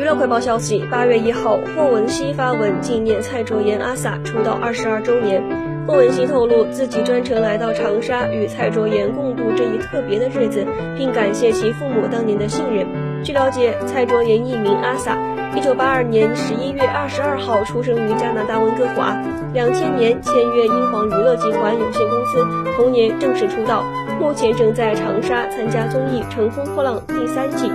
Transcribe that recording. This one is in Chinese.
娱乐快报消息八月一号霍汶希发文纪念蔡卓妍阿 sa 出道二十二周年。霍汶希透露自己专程来到长沙与蔡卓妍共度这一特别的日子并感谢其父母当年的信任。据了解蔡卓妍艺名阿 sa 一九八二年十一月二十二号出生于加拿大温哥华两千年签约英皇娱乐集团有限公司同年正式出道目前正在长沙参加综艺乘风破浪第三季。